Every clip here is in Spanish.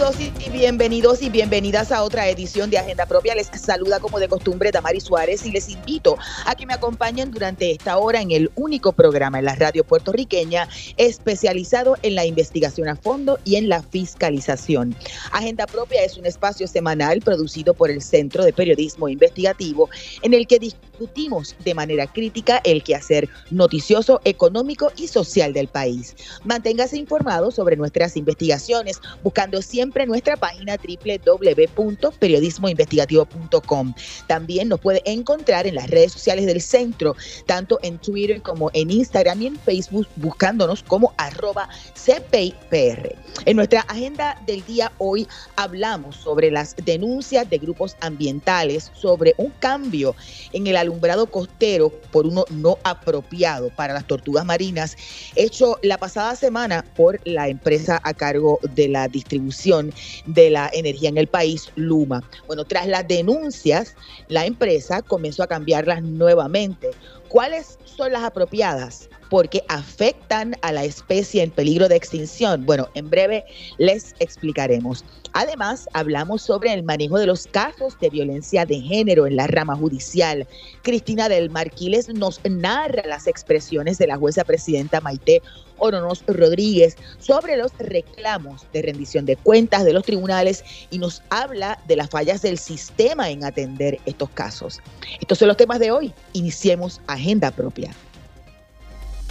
Y bienvenidos y bienvenidas a otra edición de Agenda Propia. Les saluda como de costumbre Damari Suárez y les invito a que me acompañen durante esta hora en el único programa en la radio puertorriqueña especializado en la investigación a fondo y en la fiscalización. Agenda Propia es un espacio semanal producido por el Centro de Periodismo Investigativo en el que discutimos de manera crítica el quehacer noticioso, económico y social del país. Manténgase informado sobre nuestras investigaciones buscando siempre nuestra página www.periodismoinvestigativo.com. También nos puede encontrar en las redes sociales del centro, tanto en Twitter como en Instagram y en Facebook, buscándonos como arroba CPIPR. En nuestra agenda del día hoy hablamos sobre las denuncias de grupos ambientales sobre un cambio en el alumbrado costero por uno no apropiado para las tortugas marinas, hecho la pasada semana por la empresa a cargo de la distribución de la energía en el país, Luma. Bueno, tras las denuncias, la empresa comenzó a cambiarlas nuevamente. ¿Cuáles son las apropiadas? Porque afectan a la especie en peligro de extinción. Bueno, en breve les explicaremos. Además, hablamos sobre el manejo de los casos de violencia de género en la rama judicial. Cristina del Marquiles nos narra las expresiones de la jueza presidenta Maite Oronos Rodríguez sobre los reclamos de rendición de cuentas de los tribunales y nos habla de las fallas del sistema en atender estos casos. Estos son los temas de hoy. Iniciemos agenda propia.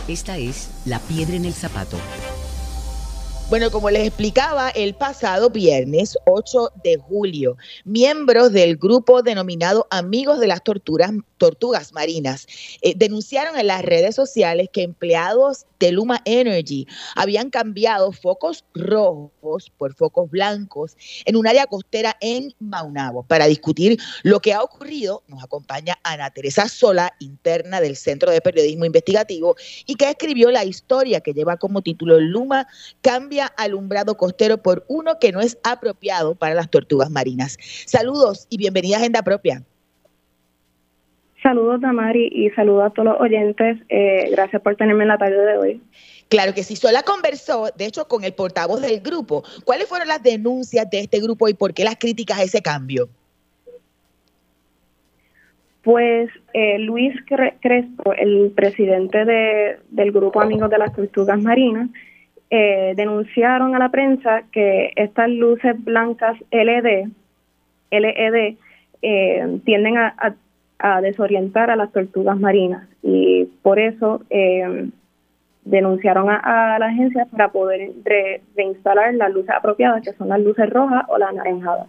Esta es La Piedra en el Zapato. Bueno, como les explicaba, el pasado viernes 8 de julio, miembros del grupo denominado Amigos de las Torturas, Tortugas Marinas eh, denunciaron en las redes sociales que empleados de Luma Energy habían cambiado focos rojos por focos blancos en un área costera en Maunabo. Para discutir lo que ha ocurrido, nos acompaña Ana Teresa Sola, interna del Centro de Periodismo Investigativo, y que escribió la historia que lleva como título Luma cambia alumbrado costero por uno que no es apropiado para las tortugas marinas. Saludos y bienvenida a Agenda Propia. Saludos, Damari, y saludos a todos los oyentes. Eh, gracias por tenerme en la tarde de hoy. Claro que sí. Sola conversó, de hecho, con el portavoz del grupo. ¿Cuáles fueron las denuncias de este grupo y por qué las críticas a ese cambio? Pues eh, Luis Crespo, el presidente de, del grupo Amigos de las Tortugas Marinas, eh, denunciaron a la prensa que estas luces blancas LED, LED eh, tienden a, desorientar a las tortugas marinas y por eso eh, denunciaron a, la agencia para poder reinstalar las luces apropiadas, que son las luces rojas o las anaranjadas.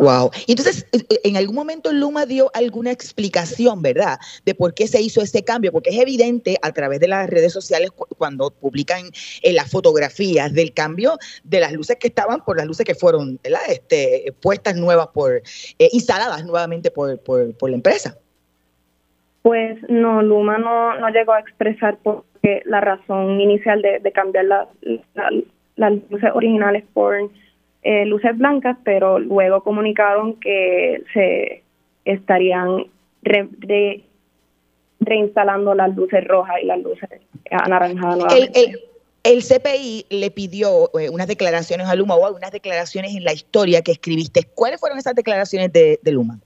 Wow. Entonces, eh, eh, en algún momento Luma dio alguna explicación, ¿verdad?, de por qué se hizo este cambio, porque es evidente a través de las redes sociales cuando publican eh, las fotografías del cambio de las luces que estaban por las luces que fueron, ¿verdad?, este, puestas nuevas por, instaladas nuevamente por, por, la empresa. Pues no, Luma no, no llegó a expresar por qué la razón inicial de, cambiar las luces originales por eh, luces blancas, pero luego comunicaron que se estarían reinstalando las luces rojas y las luces anaranjadas nuevamente. El, CPI le pidió eh, unas declaraciones a Luma o algunas declaraciones en la historia que escribiste. ¿Cuáles fueron esas declaraciones de Luma?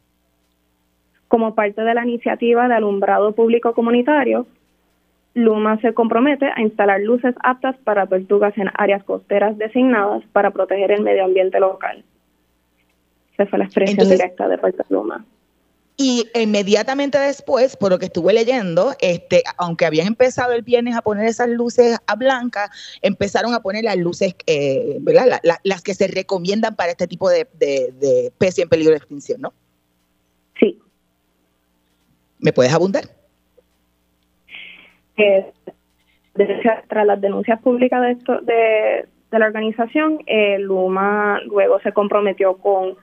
Como parte de la iniciativa de alumbrado público comunitario, Luma se compromete a instalar luces aptas para tortugas en áreas costeras designadas para proteger el medio ambiente local. Esa fue la expresión directa de parte de Luma. Y inmediatamente después, por lo que estuve leyendo, este, aunque habían empezado el viernes a poner esas luces a blanca, empezaron a poner las luces, eh, ¿verdad? las que se recomiendan para este tipo de, de especie en peligro de extinción, ¿no? Sí. ¿Me puedes abundar? Tras las denuncias públicas de, esto, de, la organización, eh, Luma luego se comprometió con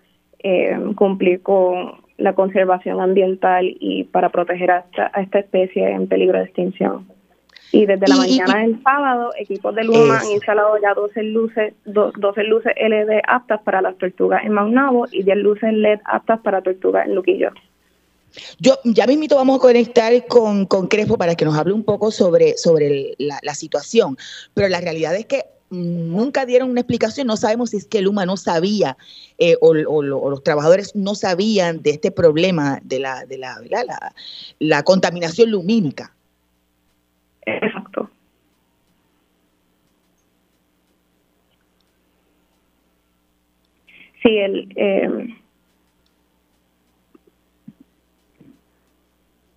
eh, cumplir con la conservación ambiental y para proteger a esta, especie en peligro de extinción. Y desde la mañana del sábado, equipos de Luma han instalado ya 12 luces, 12 luces LED aptas para las tortugas en Maunabo y 10 luces LED aptas para tortugas en Luquillo. Yo ya mismito vamos a conectar con, con Crespo para que nos hable un poco sobre, sobre la, la situación, pero la realidad es que nunca dieron una explicación, no sabemos si es que Luma no sabía eh, o, los trabajadores no sabían de este problema de la, de la, la, contaminación lumínica. Exacto. Sí, el... Eh...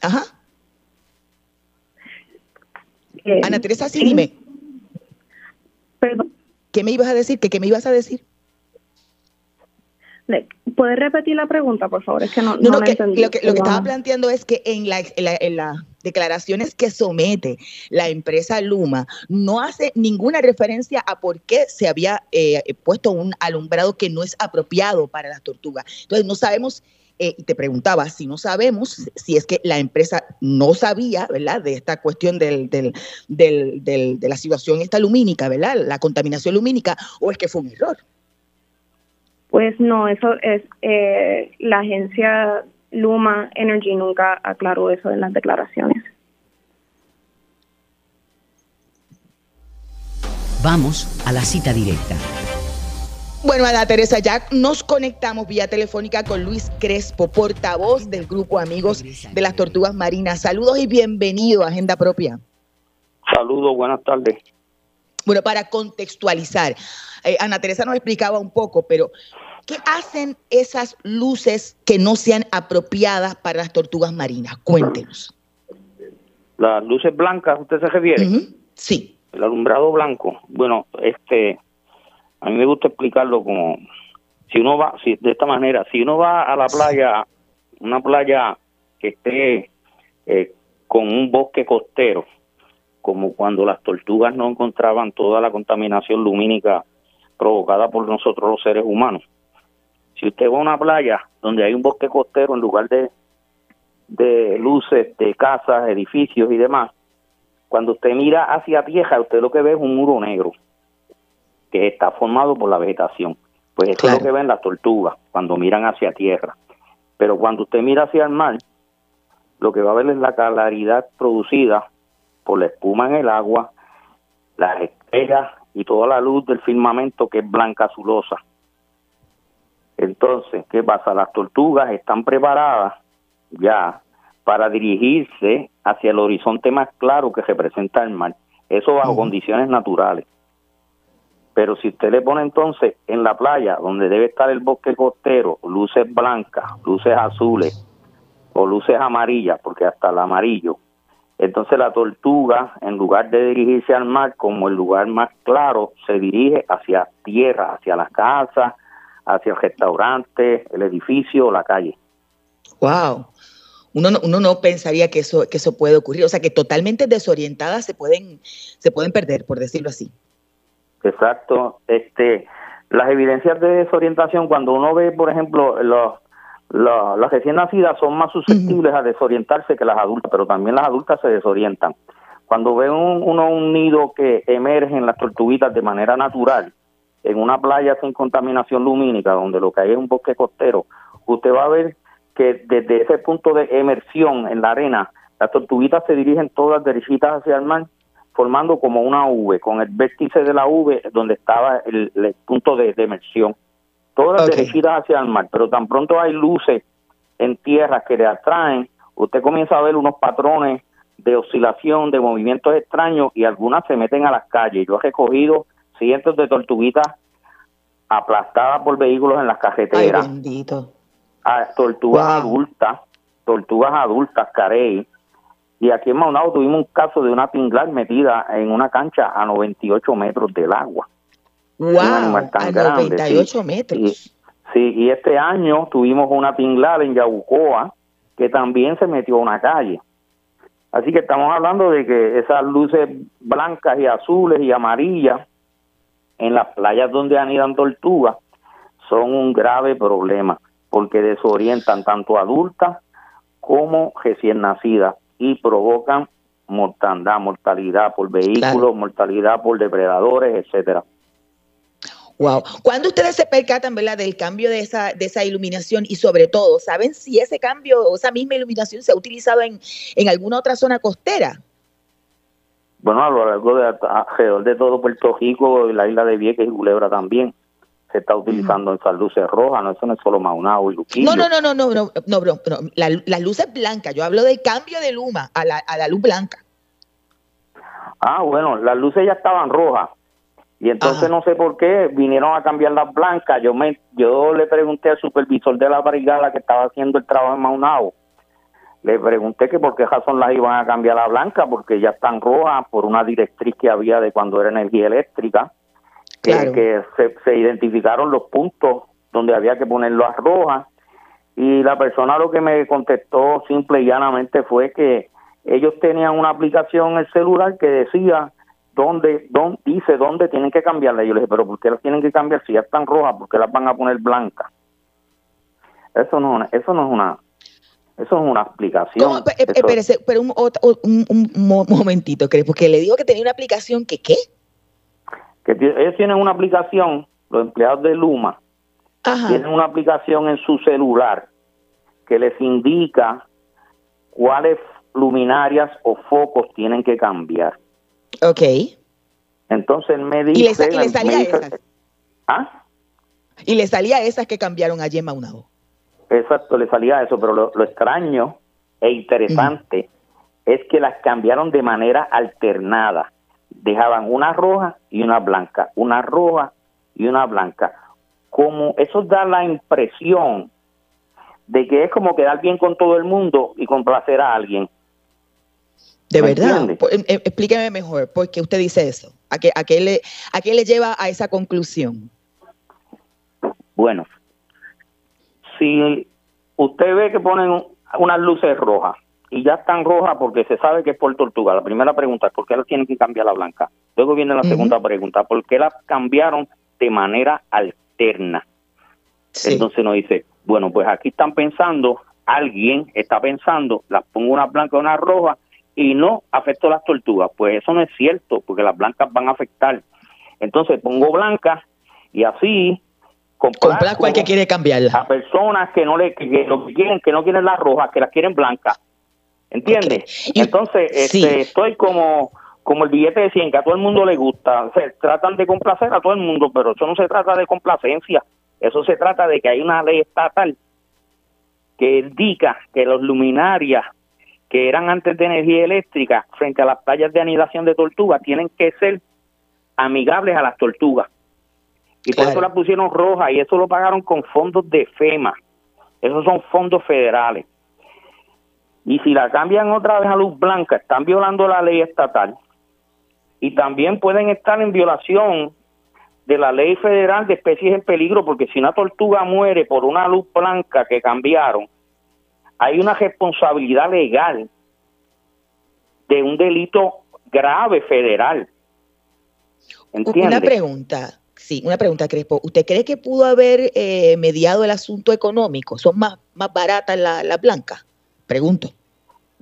Ajá. Ana Teresa, sí, dime. ¿Qué me ibas a decir? ¿Qué, me ibas a decir? ¿Puedes repetir la pregunta, por favor? Es que no, no, Lo que, lo que estaba planteando es que en, la, en, las declaraciones que somete la empresa Luma, no hace ninguna referencia a por qué se había eh, puesto un alumbrado que no es apropiado para las tortugas. Entonces, no sabemos eh, y te preguntaba si no sabemos si es que la empresa no sabía, ¿verdad?, de esta cuestión del, del, del, de la situación esta lumínica, ¿verdad?, la contaminación lumínica, o es que fue un error. Pues no, eso es, eh, la agencia Luma Energy nunca aclaró eso en las declaraciones. Vamos a la cita directa. Bueno, Ana Teresa, ya nos conectamos vía telefónica con Luis Crespo, portavoz del grupo Amigos de las Tortugas Marinas. Saludos y bienvenido a Agenda Propia. Saludos, buenas tardes. Bueno, para contextualizar, eh, Ana Teresa nos explicaba un poco, pero ¿qué hacen esas luces que no sean apropiadas para las tortugas marinas? Cuéntenos. Las luces blancas, ¿usted se refiere? Sí. El alumbrado blanco. Bueno, este, a mí me gusta explicarlo como si uno va si, de esta manera si uno va a la playa una playa que esté eh, con un bosque costero como cuando las tortugas no encontraban toda la contaminación lumínica provocada por nosotros los seres humanos. Si usted va a una playa donde hay un bosque costero en lugar de de luces de casas edificios y demás cuando usted mira hacia tierra usted lo que ve es un muro negro que está formado por la vegetación. Pues eso es lo que ven las tortugas cuando miran hacia tierra. Pero cuando usted mira hacia el mar, lo que va a ver es la claridad producida por la espuma en el agua, las estrellas y toda la luz del firmamento que es blanca azulosa. Entonces, ¿qué pasa? Las tortugas están preparadas ya para dirigirse hacia el horizonte más claro que representa el mar. Eso bajo condiciones naturales. Pero si usted le pone entonces en la playa, donde debe estar el bosque costero, luces blancas, luces azules o luces amarillas, porque hasta el amarillo, entonces la tortuga, en lugar de dirigirse al mar como el lugar más claro, se dirige hacia tierra, hacia la casa, hacia el restaurante, el edificio o la calle. Wow. Uno no, uno no pensaría que eso, que eso puede ocurrir. O sea, que totalmente desorientadas se pueden, se pueden perder, por decirlo así. Exacto. Este, las evidencias de desorientación, cuando uno ve, por ejemplo, los, las recién nacidas son más susceptibles a desorientarse que las adultas, pero también las adultas se desorientan. Cuando ve un, uno un nido que emerge en las tortuguitas de manera natural, en una playa sin contaminación lumínica, donde lo que hay es un bosque costero, usted va a ver que desde ese punto de emersión en la arena, las tortuguitas se dirigen todas derechitas hacia el mar formando como una V, con el vértice de la V donde estaba el, punto de, emersión. Todas okay. derechitas hacia el mar, pero tan pronto hay luces en tierra que le atraen, usted comienza a ver unos patrones de oscilación, de movimientos extraños y algunas se meten a las calles. Yo he recogido cientos de tortuguitas aplastadas por vehículos en las carreteras. Ay, bendito. A tortugas adultas, tortugas adultas, carey, y aquí en Maunao tuvimos un caso de una tinglar metida en una cancha a 98 metros del agua. ¡Wow! a 98 metros. Y, sí, y este año tuvimos una tinglar en Yabucoa que también se metió a una calle. Así que estamos hablando de que esas luces blancas y azules y amarillas en las playas donde anidan tortugas son un grave problema porque desorientan tanto adultas como recién nacidas y provocan mortandad, mortalidad por vehículos, mortalidad por depredadores, etcétera. Wow. ¿Cuándo ustedes se percatan, ¿verdad, del cambio de esa, de esa iluminación y sobre todo, ¿saben si ese cambio o esa misma iluminación se ha utilizado en, en alguna otra zona costera? Bueno, a lo largo de alrededor de todo Puerto Rico, la isla de Vieques y Culebra también se está utilizando en esas luces rojas, no eso no es solo Maunao y Luquillo. No, no, no, no, no, no, no, bro, no las luces blancas, yo hablo del cambio de luma a la, a la luz blanca. Ah, bueno, las luces ya estaban rojas, y entonces no sé por qué vinieron a cambiar las blancas. Yo me yo le pregunté al supervisor de la brigada que estaba haciendo el trabajo en Maunao. Le pregunté que por qué razón las iban a cambiar a blanca, porque ya están rojas por una directriz que había de cuando era energía eléctrica, que, se, se, identificaron los puntos donde había que ponerlas rojas. Y la persona lo que me contestó simple y llanamente fue que ellos tenían una aplicación en el celular que decía dónde, dónde dice dónde tienen que cambiarla. Yo le dije, pero ¿por qué las tienen que cambiar si ya están rojas? ¿Por qué las van a poner blancas? Eso no, eso no es una, eso es una explicación. espérese, pero un, un, momentito, porque le digo que tenía una aplicación que qué? Que ellos tienen una aplicación, los empleados de Luma, tienen una aplicación en su celular que les indica cuáles luminarias o focos tienen que cambiar. Ok. Entonces me dice... ¿Y le, salía esas? ¿Ah? Y le salía esas que cambiaron allí en Maunabo. Exacto, le salía eso, pero lo, extraño e interesante es que las cambiaron de manera alternada. Dejaban una roja y una blanca, una roja y una blanca. Como eso da la impresión de que es como quedar bien con todo el mundo y complacer a alguien. De verdad, em, em, explíqueme mejor, ¿por qué usted dice eso? ¿A qué, a, qué le, ¿A qué le lleva a esa conclusión? Bueno, si usted ve que ponen unas luces rojas y ya están rojas porque se sabe que es por tortuga, la primera pregunta es ¿por qué las tienen que cambiar a blanca? Luego viene la segunda pregunta, ¿por qué las cambiaron de manera alterna? Entonces nos dice, bueno, pues aquí están pensando, alguien está pensando, las pongo una blanca y una roja y no afectó las tortugas. Pues eso no es cierto, porque las blancas van a afectar. Entonces pongo blancas y así comprar cual que quiere cambiarla. A personas que no le que que quieren, que no quieren las rojas, que las quieren blancas. ¿Entiendes? Entonces, este, estoy como como el billete de 100, que a todo el mundo le gusta. se tratan de complacer a todo el mundo, pero eso no se trata de complacencia. Eso se trata de que hay una ley estatal que indica que los luminarias que eran antes de energía eléctrica frente a las playas de anidación de tortugas tienen que ser amigables a las tortugas. Y por eso la pusieron roja y eso lo pagaron con fondos de FEMA. Esos son fondos federales. Y si la cambian otra vez a luz blanca, están violando la ley estatal. Y también pueden estar en violación de la ley federal de especies en peligro, porque si una tortuga muere por una luz blanca que cambiaron, hay una responsabilidad legal de un delito grave federal. Una pregunta, sí, una pregunta, Crespo. ¿Usted cree que pudo haber eh, mediado el asunto económico? ¿Son más, más baratas las la blancas? Pregunto.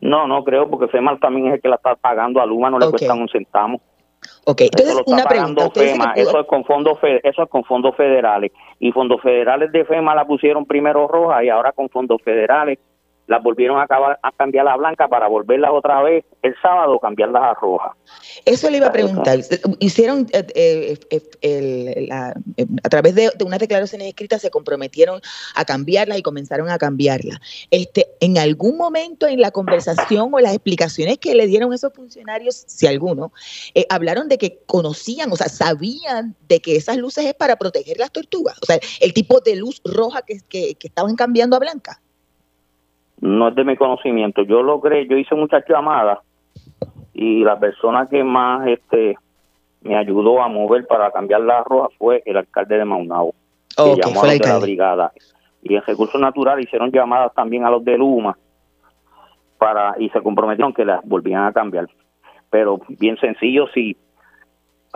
No, no creo, porque FEMA también es el que la está pagando a Luma, no le cuesta un centavo. Ok, entonces una pregunta. FEMA, eso es con fondos eso es con fondos federales y fondos federales de FEMA la pusieron primero roja y ahora con fondos federales las volvieron a, acabar, a cambiar a blanca para volverlas otra vez el sábado cambiarlas a roja. Eso le iba a preguntar. Hicieron eh, eh, eh, a través de, unas declaraciones escritas se comprometieron a cambiarlas y comenzaron a cambiarlas. Este, en algún momento en la conversación o las explicaciones que le dieron esos funcionarios, si alguno, hablaron de que conocían, o sea, sabían de que esas luces es para proteger las tortugas, o sea, el tipo de luz roja que, que estaban cambiando a blanca no es de mi conocimiento. Yo logré, yo hice muchas llamadas y la persona que más este me ayudó a mover para cambiar la roja fue el alcalde de Maunao, que llamó a la brigada. Y en recursos naturales hicieron llamadas también a los de Luma para y se comprometieron que las volvían a cambiar. Pero bien sencillo, sí.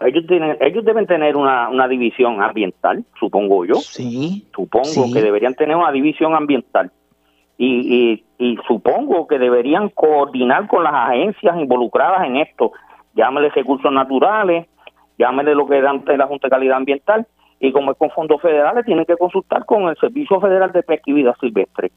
Ellos, tienen, ellos deben tener una, una división ambiental, supongo yo. Sí. Supongo que deberían tener una división ambiental y, y, supongo que deberían coordinar con las agencias involucradas en esto, llámele recursos naturales, llámele lo que dan la Junta de Calidad Ambiental, y como es con fondos federales, tienen que consultar con el Servicio Federal de Pesca y Silvestre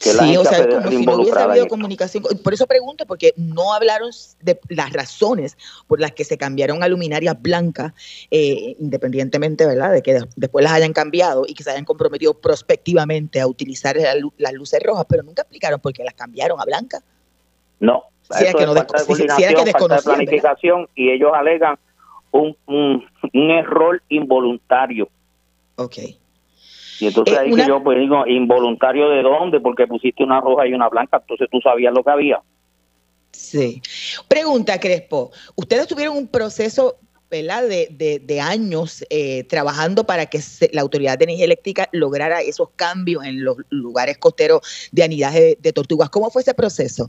sí, o sea, como si no hubiese habido comunicación. Por eso pregunto, porque no hablaron de las razones por las que se cambiaron a luminarias blancas, eh, independientemente, ¿verdad?, de que después las hayan cambiado y que se hayan comprometido prospectivamente a utilizar las luces rojas, pero nunca explicaron por qué las cambiaron a blancas. No, si es que no de falta planificación y ellos alegan un, un, un error involuntario. Ok. Y entonces eh, ahí que yo pues digo, involuntario de dónde, porque pusiste una roja y una blanca, entonces tú sabías lo que había. Sí. Pregunta, Crespo, ustedes tuvieron un proceso ¿verdad? De, de, años eh, trabajando para que la Autoridad de Energía Eléctrica lograra esos cambios en los lugares costeros de anidaje de, tortugas. ¿Cómo fue ese proceso?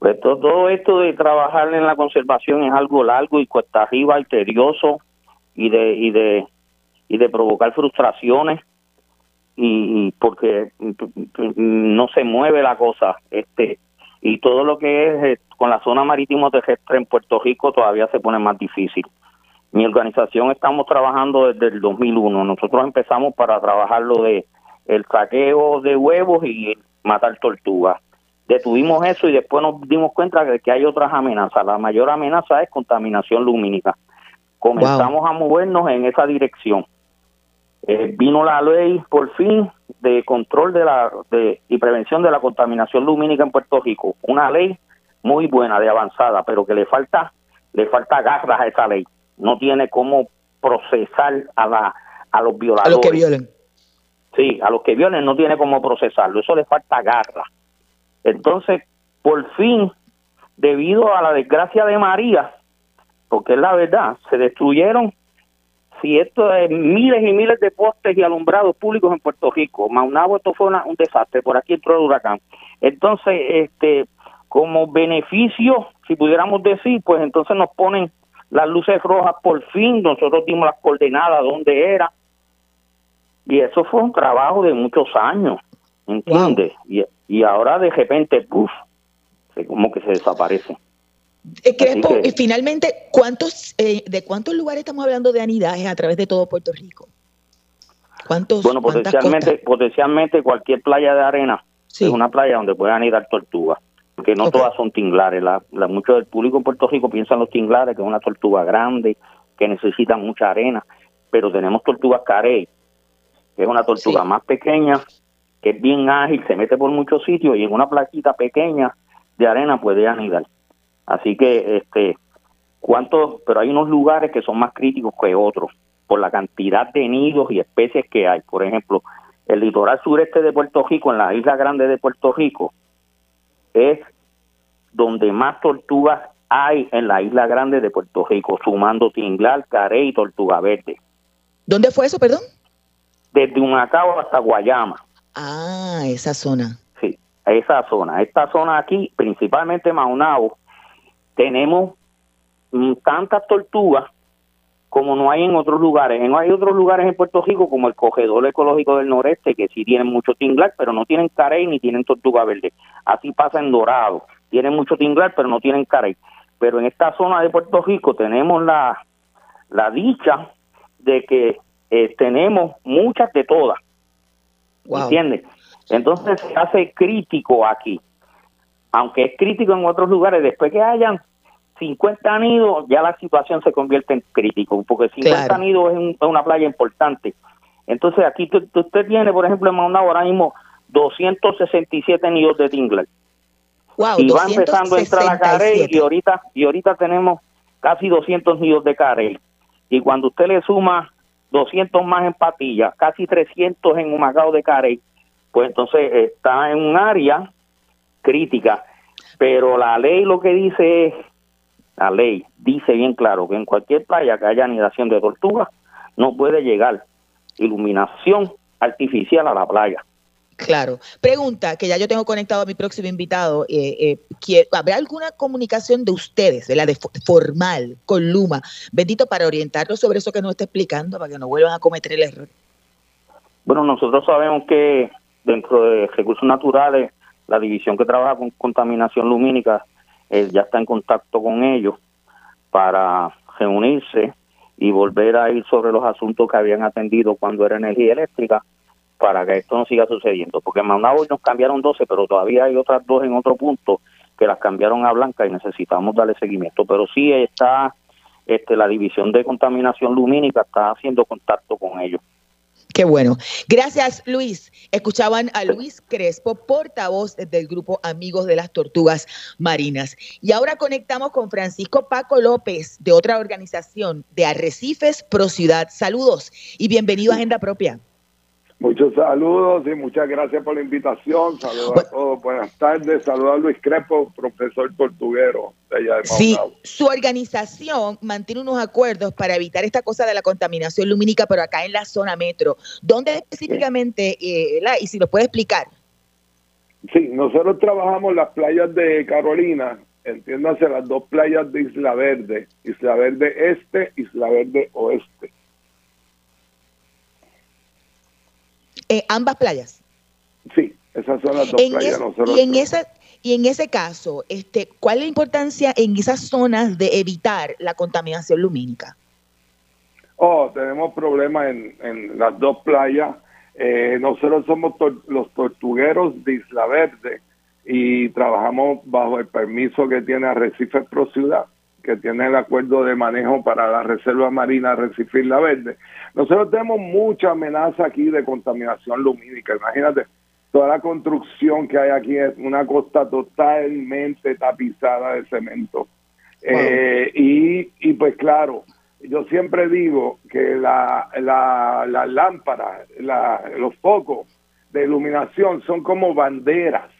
Pues todo, esto de trabajar en la conservación es algo largo y cuesta arriba, arterioso y de, y de y de provocar frustraciones y, porque no se mueve la cosa este y todo lo que es eh, con la zona marítimo terrestre en Puerto Rico todavía se pone más difícil. Mi organización estamos trabajando desde el 2001. Nosotros empezamos para trabajar lo de el saqueo de huevos y matar tortugas. Detuvimos eso y después nos dimos cuenta de que hay otras amenazas. La mayor amenaza es contaminación lumínica. Comenzamos a movernos en esa dirección. Eh, vino la ley por fin de control de la de, y prevención de la contaminación lumínica en Puerto Rico, una ley muy buena de avanzada, pero que le falta le falta garras a esa ley. No tiene cómo procesar a la a los violadores. A los que violen. Sí, a los que violen no tiene cómo procesarlo, eso le falta garra. Entonces, por fin, debido a la desgracia de María, porque es la verdad, se destruyeron si esto es miles y miles de postes y alumbrados públicos en Puerto Rico, Maunabo esto fue un desastre, por aquí entró el huracán. Entonces, este, como beneficio, si pudiéramos decir, pues entonces nos ponen las luces rojas por fin, nosotros dimos las coordenadas donde era, y eso fue un trabajo de muchos años, ¿entiendes? Y, y ahora de repente, puff, como que se desaparece. Eh, Crespo, y finalmente, ¿cuántos, eh, ¿de cuántos lugares estamos hablando de anidajes a través de todo Puerto Rico? ¿Cuántos? Bueno, potencialmente, potencialmente cualquier playa de arena es una playa donde puedan anidar tortugas, porque no todas son tinglares. La, la, mucho del público en Puerto Rico piensan los tinglares que es una tortuga grande, que necesita mucha arena, pero tenemos tortugas carey, que es una tortuga más pequeña, que es bien ágil, se mete por muchos sitios y en una plaquita pequeña de arena puede anidar. Así que, este, ¿cuántos? Pero hay unos lugares que son más críticos que otros por la cantidad de nidos y especies que hay. Por ejemplo, el litoral sureste de Puerto Rico, en la isla grande de Puerto Rico, es donde más tortugas hay en la isla grande de Puerto Rico, sumando tinglar, carey y tortuga verde. ¿Dónde fue eso, perdón? Desde Humacao hasta Guayama. Ah, esa zona. Sí, esa zona. Esta zona aquí, principalmente Maunao, tenemos mm, tantas tortugas como no hay en otros lugares. No hay otros lugares en Puerto Rico como el Cogedor Ecológico del Noreste que sí tienen mucho tinglar, pero no tienen carey ni tienen tortuga verde. Así pasa en Dorado. Tienen mucho tinglar, pero no tienen carey. Pero en esta zona de Puerto Rico tenemos la, la dicha de que eh, tenemos muchas de todas. ¿Entiendes? Entonces se hace crítico aquí aunque es crítico en otros lugares, después que hayan 50 nidos, ya la situación se convierte en crítico, porque 50 nidos es, una playa importante. Entonces aquí usted tiene, por ejemplo, en Maunao ahora mismo 267 nidos de tinglar. y va empezando a entrar la carey y ahorita, y ahorita tenemos casi 200 nidos de carey. Y cuando usted le suma 200 más en Patilla, casi 300 en Humacao de carey, pues entonces está en un área crítica, pero la ley lo que dice es, la ley dice bien claro que en cualquier playa que haya anidación de tortugas no puede llegar iluminación artificial a la playa. Claro. Pregunta, que ya yo tengo conectado a mi próximo invitado. Eh, eh, ¿Habrá alguna comunicación de ustedes, la de formal, con Luma, bendito, para orientarlos sobre eso que nos está explicando, para que no vuelvan a cometer el error? Bueno, nosotros sabemos que dentro de recursos naturales, la división que trabaja con contaminación lumínica eh, ya está en contacto con ellos para reunirse y volver a ir sobre los asuntos que habían atendido cuando era energía eléctrica para que esto no siga sucediendo. Porque en Maunabo nos cambiaron 12, pero todavía hay otras dos en otro punto que las cambiaron a blanca y necesitamos darle seguimiento. Pero sí está este, la división de contaminación lumínica está haciendo contacto con ellos. Qué bueno. Gracias, Luis. Escuchaban a Luis Crespo, portavoz del grupo Amigos de las Tortugas Marinas. Y ahora conectamos con Francisco Paco López, de otra organización de Arrecifes Pro Ciudad. Saludos y bienvenido a Agenda Propia. Muchos saludos y muchas gracias por la invitación. Saludos a todos. Buenas tardes. Saludos a Luis Crepo, profesor portuguero de allá de Sí, su organización mantiene unos acuerdos para evitar esta cosa de la contaminación lumínica, pero acá en la zona metro. ¿Dónde específicamente, eh, y si lo puede explicar? Sí, nosotros trabajamos las playas de Carolina, entiéndase las dos playas de Isla Verde, Isla Verde Este, Isla Verde Oeste en ambas playas. Sí, esas son las dos playas. y en esa y en ese caso, este, ¿cuál es la importancia en esas zonas de evitar la contaminación lumínica? Oh, tenemos problemas en, las dos playas. Eh, nosotros somos los tortugueros de Isla Verde y trabajamos bajo el permiso que tiene Arrecife Pro Ciudad que tiene el acuerdo de manejo para la Reserva Marina Recife La Verde. Nosotros tenemos mucha amenaza aquí de contaminación lumínica. Imagínate, toda la construcción que hay aquí es una costa totalmente tapizada de cemento. Eh, y, y pues claro, yo siempre digo que la, la, las lámparas, los focos de iluminación son como banderas,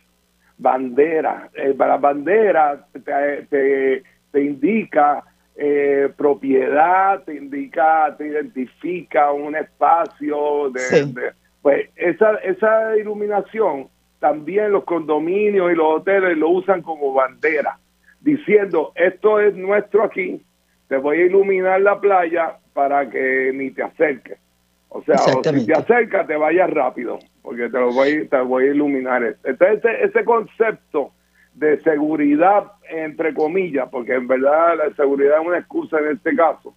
banderas. Eh, para banderas te te indica eh, propiedad, te indica, te identifica un espacio de, pues esa esa iluminación también los condominios y los hoteles lo usan como bandera, diciendo esto es nuestro aquí, te voy a iluminar la playa para que ni te acerques. O sea, si te acercas te vayas rápido, porque te lo voy, te voy a iluminar. Entonces ese, ese concepto de seguridad, entre comillas, porque en verdad la seguridad es una excusa en este caso,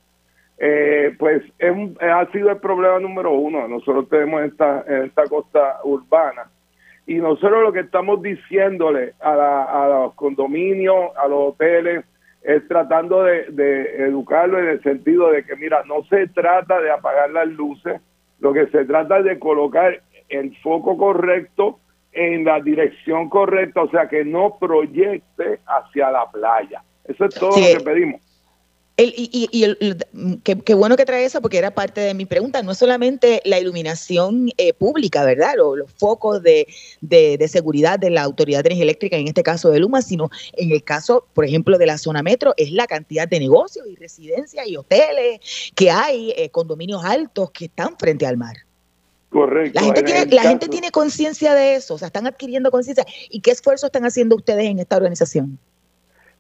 eh, pues es, ha sido el problema número uno. Nosotros tenemos esta, esta costa urbana y nosotros lo que estamos diciéndole a, a los condominios, a los hoteles, es tratando de, de educarlo en el sentido de que, mira, no se trata de apagar las luces, lo que se trata es de colocar el foco correcto en la dirección correcta, o sea, que no proyecte hacia la playa. Eso es todo lo que pedimos. y, y, el, qué, bueno que trae eso porque era parte de mi pregunta. No es solamente la iluminación eh, pública, ¿verdad? Los, los focos de, de, seguridad de la Autoridad de Energía Eléctrica, en este caso de Luma, sino en el caso, por ejemplo, de la zona metro, es la cantidad de negocios y residencias y hoteles que hay, eh, condominios altos que están frente al mar. Correcto. La gente tiene, la gente tiene conciencia de eso, o sea, están adquiriendo conciencia. ¿Y qué esfuerzo están haciendo ustedes en esta organización?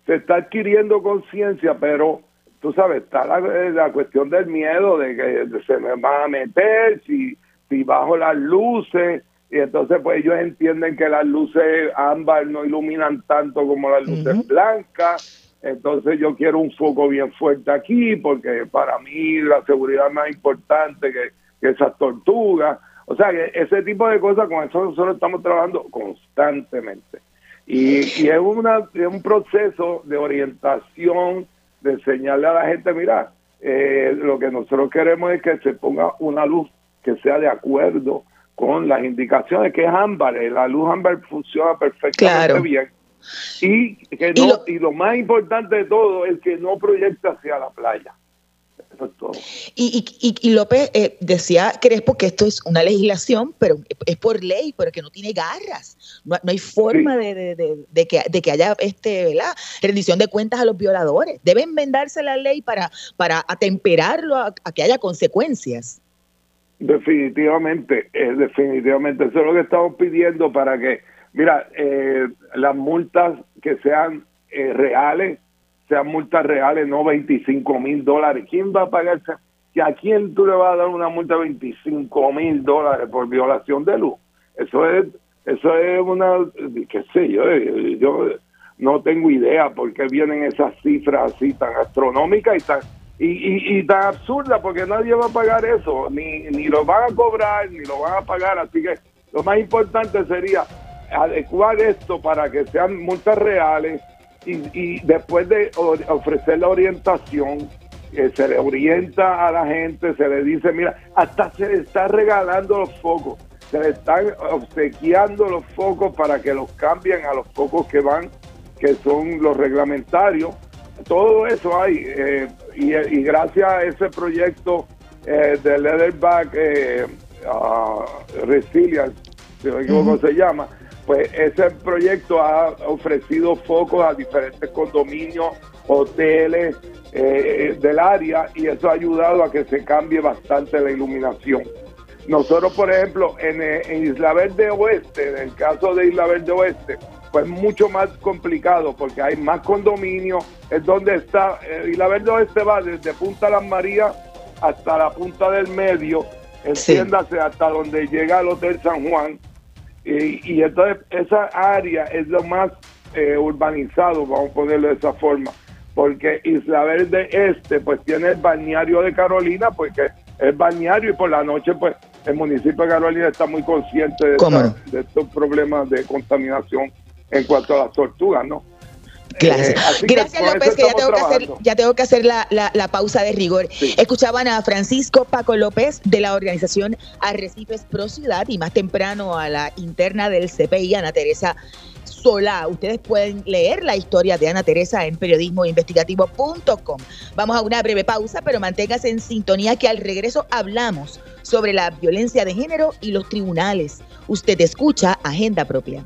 Se está adquiriendo conciencia, pero tú sabes, está la, cuestión del miedo de que se me van a meter, si, si bajo las luces, y entonces pues ellos entienden que las luces ámbar no iluminan tanto como las luces blancas, entonces yo quiero un foco bien fuerte aquí, porque para mí la seguridad es más importante que esas tortugas. O sea, que ese tipo de cosas, con eso nosotros estamos trabajando constantemente. Y, es, una, es un proceso de orientación, de enseñarle a la gente, mira, eh, lo que nosotros queremos es que se ponga una luz que sea de acuerdo con las indicaciones que es ámbar. Eh, la luz ámbar funciona perfectamente bien. Y, que no, y lo más importante de todo es que no proyecta hacia la playa. Y, y, López eh, decía Crespo que esto es una legislación, pero es por ley, pero que no tiene garras. No, hay forma de, que, de que haya este, ¿verdad? rendición de cuentas a los violadores. Debe enmendarse la ley para, para atemperarlo a, que haya consecuencias. Definitivamente, eh, definitivamente. Eso es lo que estamos pidiendo para que, mira, eh, las multas que sean reales sean multas reales, no 25 mil dólares. ¿Quién va a pagarse? ¿A quién tú le vas a dar una multa de 25 mil dólares por violación de luz? Eso es, eso es una, qué sé yo, yo no tengo idea por qué vienen esas cifras así tan astronómicas y tan y, y, tan absurdas, porque nadie va a pagar eso, ni, ni lo van a cobrar, ni lo van a pagar, así que lo más importante sería adecuar esto para que sean multas reales y, y después de ofrecer la orientación, que se le orienta a la gente, se le dice, mira, hasta se le está regalando los focos, se le están obsequiando los focos para que los cambien a los focos que van que son los reglamentarios. Todo eso hay. Eh, y, gracias a ese proyecto eh, de Leatherback eh, Resilience, si no me equivoco se llama, pues ese proyecto ha ofrecido focos a diferentes condominios, hoteles eh, del área y eso ha ayudado a que se cambie bastante la iluminación. Nosotros, por ejemplo, en, en Isla Verde Oeste, en el caso de Isla Verde Oeste, pues mucho más complicado porque hay más condominios, es donde está, eh, y la Verde Oeste va desde Punta Las Marías hasta la punta del medio, entiéndase hasta donde llega el Hotel San Juan, y, y entonces esa área es lo más eh, urbanizado, vamos a ponerlo de esa forma, porque Isla Verde Este pues tiene el balneario de Carolina, porque es balneario y por la noche pues el municipio de Carolina está muy consciente de, de estos problemas de contaminación en cuanto a las tortugas, ¿no? Gracias, eh, Gracias López, que ya tengo que, hacer, ya tengo que hacer la, la, pausa de rigor. Escuchaban a Francisco Paco López de la organización Arrecifes Pro Ciudad y más temprano a la interna del CPI, Ana Teresa Solá. Ustedes pueden leer la historia de Ana Teresa en periodismoinvestigativo.com. Vamos a una breve pausa, pero manténgase en sintonía que al regreso hablamos sobre la violencia de género y los tribunales. Usted escucha Agenda Propia.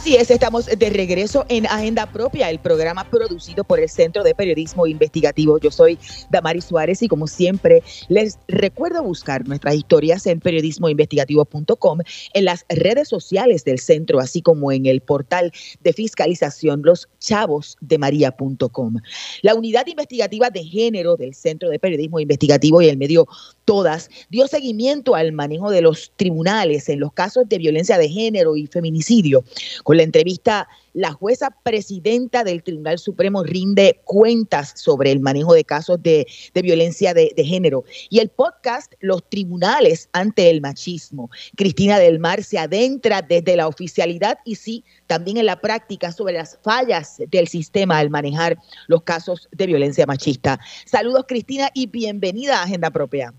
Así es, estamos de regreso en Agenda Propia, el programa producido por el Centro de Periodismo Investigativo. Yo soy Damari Suárez y como siempre les recuerdo buscar nuestras historias en periodismoinvestigativo.com, en las redes sociales del centro, así como en el portal de fiscalización Los Chavos de María.com. La unidad investigativa de género del Centro de Periodismo Investigativo y el medio Todas dio seguimiento al manejo de los tribunales en los casos de violencia de género y feminicidio con la entrevista, la jueza presidenta del Tribunal Supremo rinde cuentas sobre el manejo de casos de, violencia de, género. Y el podcast, Los Tribunales ante el Machismo. Cristina del Mar se adentra desde la oficialidad y sí, también en la práctica sobre las fallas del sistema al manejar los casos de violencia machista. Saludos, Cristina, y bienvenida a Agenda Propia.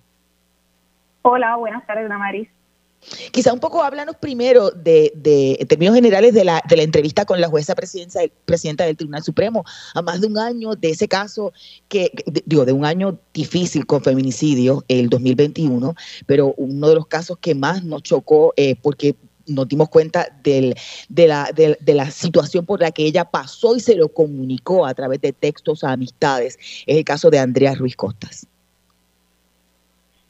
Hola, buenas tardes, Maris. Quizá un poco háblanos primero de, en términos generales, de la, de la entrevista con la jueza presidenta, del Tribunal Supremo, a más de un año de ese caso, que digo, de un año difícil con feminicidio, el 2021, pero uno de los casos que más nos chocó, eh, porque nos dimos cuenta del, de, la, de, la situación por la que ella pasó y se lo comunicó a través de textos a amistades, es el caso de Andrea Ruiz Costas.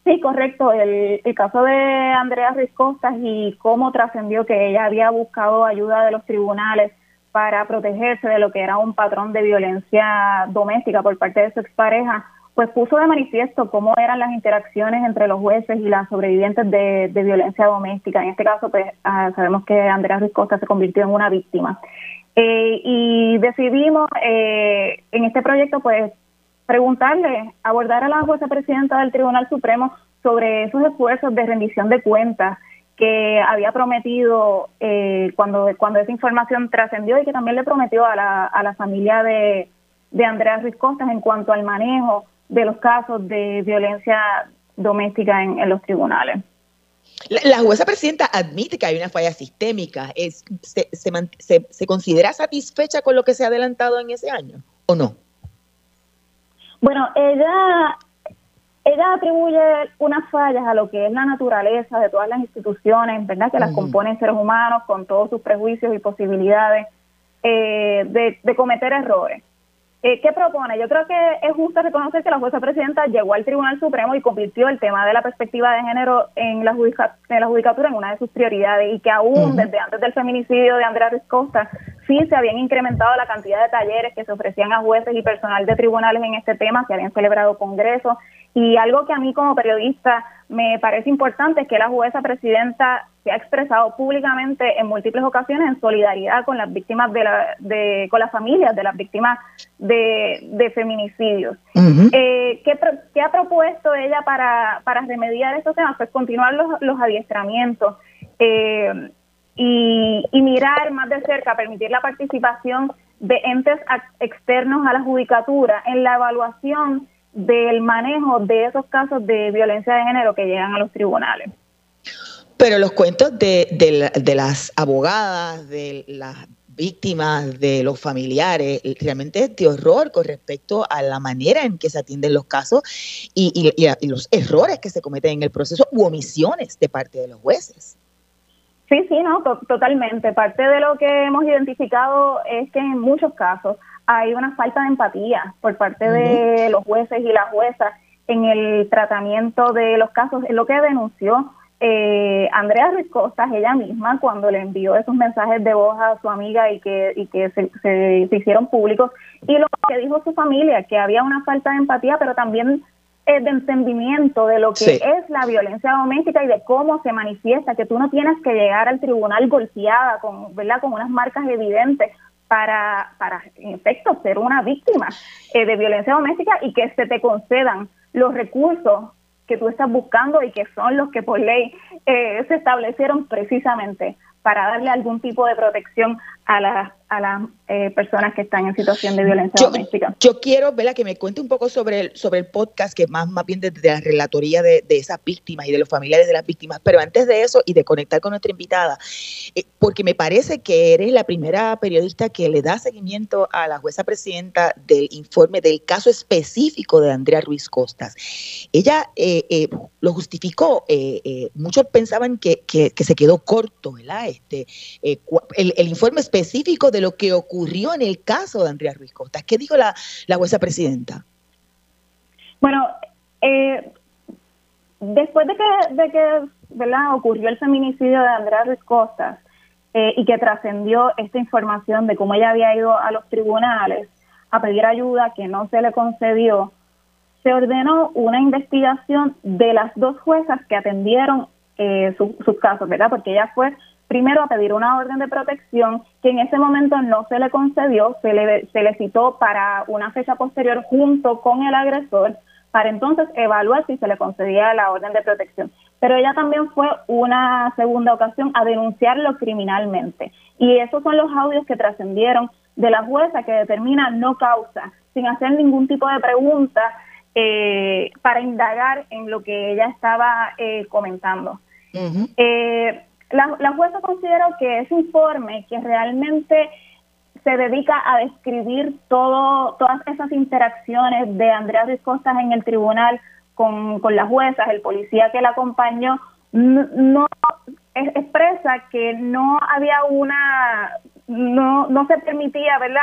Sí, correcto. El, caso de Andrea Riscostas y cómo trascendió que ella había buscado ayuda de los tribunales para protegerse de lo que era un patrón de violencia doméstica por parte de su expareja, pues puso de manifiesto cómo eran las interacciones entre los jueces y las sobrevivientes de, violencia doméstica. En este caso, pues ah, sabemos que Andrea Riscosta se convirtió en una víctima. Eh, y decidimos eh, en este proyecto, pues, preguntarle, abordar a la jueza presidenta del Tribunal Supremo sobre esos esfuerzos de rendición de cuentas que había prometido eh, cuando, esa información trascendió y que también le prometió a la, a la familia de, de Andrea Ruiz Costas en cuanto al manejo de los casos de violencia doméstica en, los tribunales. La, jueza presidenta admite que hay una falla sistémica. Se, ¿Se considera satisfecha con lo que se ha adelantado en ese año o no? Bueno, ella, ella atribuye unas fallas a lo que es la naturaleza de todas las instituciones, ¿verdad? Que las componen seres humanos con todos sus prejuicios y posibilidades eh, de, cometer errores. Eh, ¿Qué propone? Yo creo que es justo reconocer que la jueza presidenta llegó al Tribunal Supremo y convirtió el tema de la perspectiva de género en la, en la judicatura en una de sus prioridades y que aún desde antes del feminicidio de Andrea Riscosta sí se habían incrementado la cantidad de talleres que se ofrecían a jueces y personal de tribunales en este tema, se habían celebrado congresos y algo que a mí como periodista me parece importante es que la jueza presidenta se ha expresado públicamente en múltiples ocasiones en solidaridad con las víctimas de, la, de con las familias de las víctimas de, feminicidios. Eh, ¿qué, ha propuesto ella para, para remediar estos temas? Pues continuar los, los adiestramientos eh, y, y mirar más de cerca, permitir la participación de entes externos a la judicatura en la evaluación del manejo de esos casos de violencia de género que llegan a los tribunales. Pero los cuentos de, de, las abogadas, de las víctimas, de los familiares, realmente es de horror con respecto a la manera en que se atienden los casos y, y, los errores que se cometen en el proceso u omisiones de parte de los jueces. Sí, sí, no, totalmente. Parte de lo que hemos identificado es que en muchos casos hay una falta de empatía por parte de los jueces y las juezas en el tratamiento de los casos. Es lo que denunció eh, Andrea Ruiz Costas, ella misma, cuando le envió esos mensajes de voz a su amiga y que, y que se, se, hicieron públicos, y lo que dijo su familia, que había una falta de empatía, pero también eh, de entendimiento de lo que es la violencia doméstica y de cómo se manifiesta, que tú no tienes que llegar al tribunal golpeada, con, ¿verdad? con unas marcas evidentes para, para en efecto, ser una víctima eh, de violencia doméstica y que se te concedan los recursos que tú estás buscando y que son los que por ley eh, se establecieron precisamente para darle algún tipo de protección a las a las eh, personas que están en situación de violencia doméstica. Yo quiero, ¿verdad? que me cuente un poco sobre el, sobre el podcast, que más, más bien desde la relatoría de, esas víctimas y de los familiares de las víctimas. Pero antes de eso y de conectar con nuestra invitada, eh, porque me parece que eres la primera periodista que le da seguimiento a la jueza presidenta del informe del caso específico de Andrea Ruiz Costas. Ella eh, lo justificó, muchos pensaban que, que, se quedó corto, ¿verdad? Este, el, el informe específico de lo que ocurrió en el caso de Andrea Ruiz Costas. ¿Qué dijo la, jueza presidenta? Bueno, eh, después de que, de que ¿verdad? ocurrió el feminicidio de Andrea Ruiz Costas eh, y que trascendió esta información de cómo ella había ido a los tribunales a pedir ayuda que no se le concedió, se ordenó una investigación de las dos juezas que atendieron eh, sus casos, ¿verdad? Porque ella fue primero a pedir una orden de protección que en ese momento no se le concedió, se le, se le citó para una fecha posterior junto con el agresor para entonces evaluar si se le concedía la orden de protección. Pero ella también fue una segunda ocasión a denunciarlo criminalmente. Y esos son los audios que trascendieron de la jueza que determina no causa, sin hacer ningún tipo de pregunta eh, para indagar en lo que ella estaba eh, comentando. eh, la, la jueza consideró que ese informe que realmente se dedica a describir todo, todas esas interacciones de Andrea Ruiz en el tribunal con, las juezas, el policía que la acompañó, no, expresa que no había una, no, no se permitía, ¿verdad?,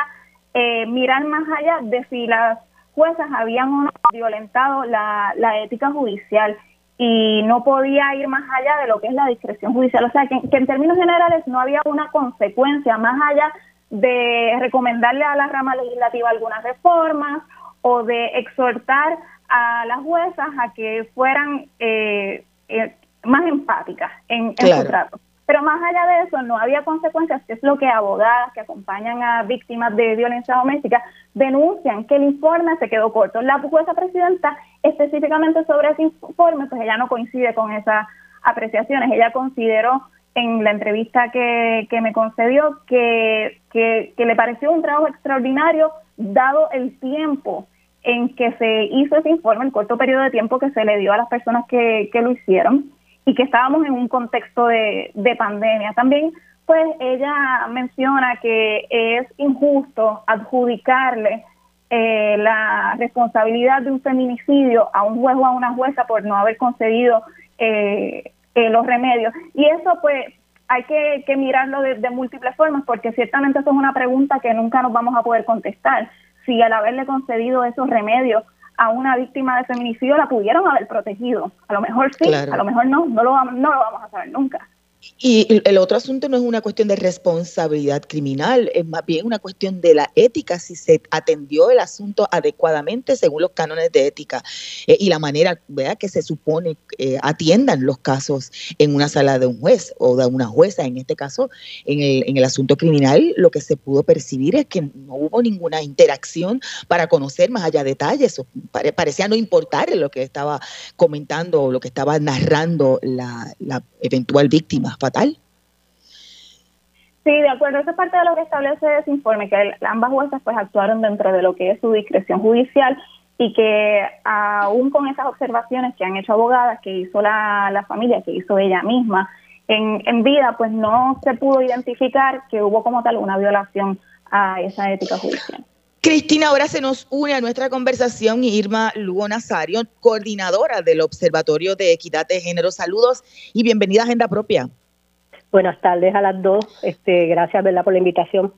eh, mirar más allá de si las juezas habían o no violentado la ética judicial y no podía ir más allá de lo que es la discreción judicial. O sea, que, en términos generales no había una consecuencia más allá de recomendarle a la rama legislativa algunas reformas o de exhortar a las juezas a que fueran eh, eh, más empáticas en, en su trato. Pero más allá de eso, no había consecuencias, que es lo que abogadas que acompañan a víctimas de violencia doméstica denuncian, que el informe se quedó corto. La jueza presidenta, específicamente sobre ese informe, pues ella no coincide con esas apreciaciones. Ella consideró en la entrevista que, que me concedió que, que, que le pareció un trabajo extraordinario dado el tiempo en que se hizo ese informe, el corto periodo de tiempo que se le dio a las personas que, que lo hicieron y que estábamos en un contexto de, pandemia. También, pues ella menciona que es injusto adjudicarle eh, la responsabilidad de un feminicidio a un juez o a una jueza por no haber concedido eh, eh, los remedios. Y eso, pues, hay que, que mirarlo de, de, múltiples formas, porque ciertamente eso es una pregunta que nunca nos vamos a poder contestar. Si al haberle concedido esos remedios a una víctima de feminicidio la pudieron haber protegido. A lo mejor sí, a lo mejor no, no lo, no lo vamos a saber nunca. Y el otro asunto no es una cuestión de responsabilidad criminal, es más bien una cuestión de la ética, si se atendió el asunto adecuadamente según los cánones de ética eh, y la manera ¿verdad? que se supone eh, atiendan los casos en una sala de un juez o de una jueza. En este caso, en el, en el asunto criminal, lo que se pudo percibir es que no hubo ninguna interacción para conocer más allá detalles. parecía no importar lo que estaba comentando o lo que estaba narrando la, la eventual víctima fatal. Sí, de acuerdo. Esa es parte de lo que establece ese informe, que ambas juezas pues actuaron dentro de lo que es su discreción judicial y que aún con esas observaciones que han hecho abogadas, que hizo la, la familia, que hizo ella misma, en, en vida, pues no se pudo identificar que hubo como tal una violación a esa ética judicial. Cristina, ahora se nos une a nuestra conversación Irma Lugo Nazario, coordinadora del Observatorio de Equidad de Género. Saludos y bienvenida a Agenda Propia. Buenas tardes a las dos. Este, gracias, ¿verdad?, por la invitación.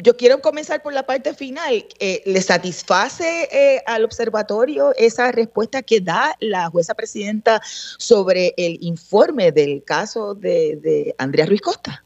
Yo quiero comenzar por la parte final. Eh, ¿Le satisface eh, al observatorio esa respuesta que da la jueza presidenta sobre el informe del caso de, de Andrea Ruiz Costa?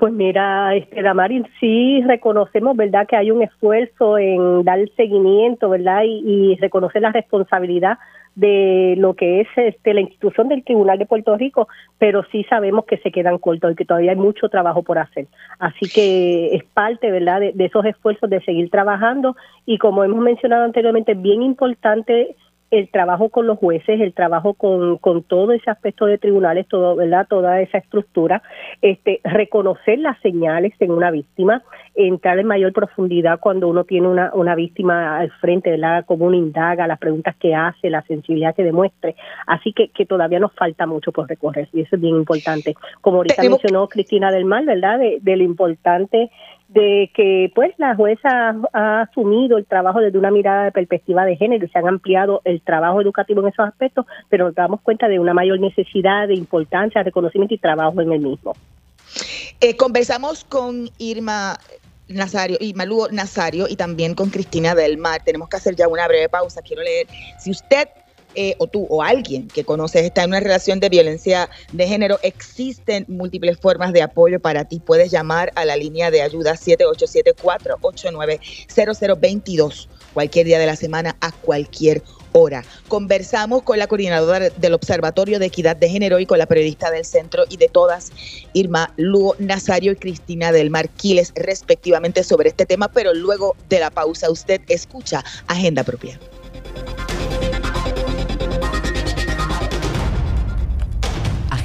Pues mira, este Damaris, sí reconocemos, ¿verdad?, que hay un esfuerzo en dar seguimiento, ¿verdad?, y, reconocer la responsabilidad de lo que es este, la institución del Tribunal de Puerto Rico, pero sí sabemos que se quedan cortos y que todavía hay mucho trabajo por hacer. Así que es parte, ¿verdad?, de, de esos esfuerzos de seguir trabajando y como hemos mencionado anteriormente, es bien importante el trabajo con los jueces, el trabajo con, con todo ese aspecto de tribunales, todo, ¿verdad? toda esa estructura, este, reconocer las señales en una víctima, entrar en mayor profundidad cuando uno tiene una, una víctima al frente, ¿verdad? cómo uno indaga, las preguntas que hace, la sensibilidad que demuestre. Así que, que todavía nos falta mucho por recorrer y eso es bien importante. Como ahorita mencionó Cristina del Mar, ¿verdad? De, de lo importante de que pues la jueza ha asumido el trabajo desde una mirada de perspectiva de género y se han ampliado el trabajo educativo en esos aspectos, pero nos damos cuenta de una mayor necesidad de importancia, reconocimiento y trabajo en el mismo. Eh, conversamos con Irma Nazario y Malú Nazario y también con Cristina del Mar. Tenemos que hacer ya una breve pausa. Quiero leer. Si usted eh, o tú o alguien que conoces está en una relación de violencia de género, existen múltiples formas de apoyo para ti. Puedes llamar a la línea de ayuda 7874-890022 cualquier día de la semana a cualquier hora. Conversamos con la coordinadora del Observatorio de Equidad de Género y con la periodista del centro y de todas, Irma Lugo Nazario y Cristina del Marquiles, respectivamente, sobre este tema, pero luego de la pausa usted escucha Agenda Propia.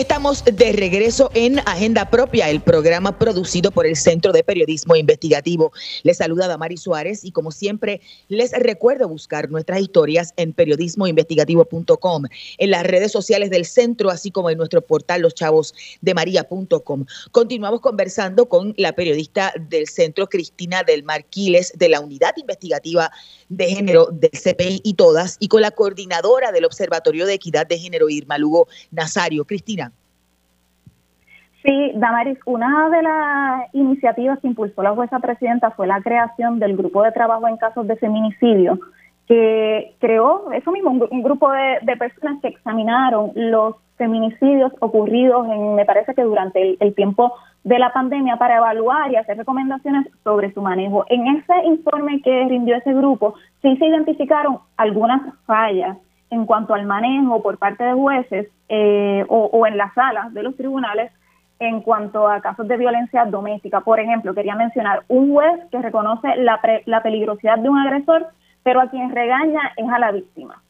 Estamos de regreso en Agenda Propia, el programa producido por el Centro de Periodismo Investigativo. Les saluda Damari Suárez y como siempre les recuerdo buscar nuestras historias en periodismoinvestigativo.com, en las redes sociales del centro, así como en nuestro portal loschavosdemaria.com. Continuamos conversando con la periodista del centro, Cristina del Marquiles, de la Unidad Investigativa de Género del CPI y todas, y con la coordinadora del Observatorio de Equidad de Género, Irma Lugo Nazario. Cristina. Sí, Damaris, una de las iniciativas que impulsó la jueza presidenta fue la creación del grupo de trabajo en casos de feminicidio, que creó eso mismo, un, grupo de, personas que examinaron los feminicidios ocurridos en, me parece que durante el, tiempo de la pandemia para evaluar y hacer recomendaciones sobre su manejo. En ese informe que rindió ese grupo, sí se identificaron algunas fallas en cuanto al manejo por parte de jueces eh, o en las salas de los tribunales en cuanto a casos de violencia doméstica. Por ejemplo, quería mencionar un juez que reconoce la, la peligrosidad de un agresor, pero a quien regaña es a la víctima.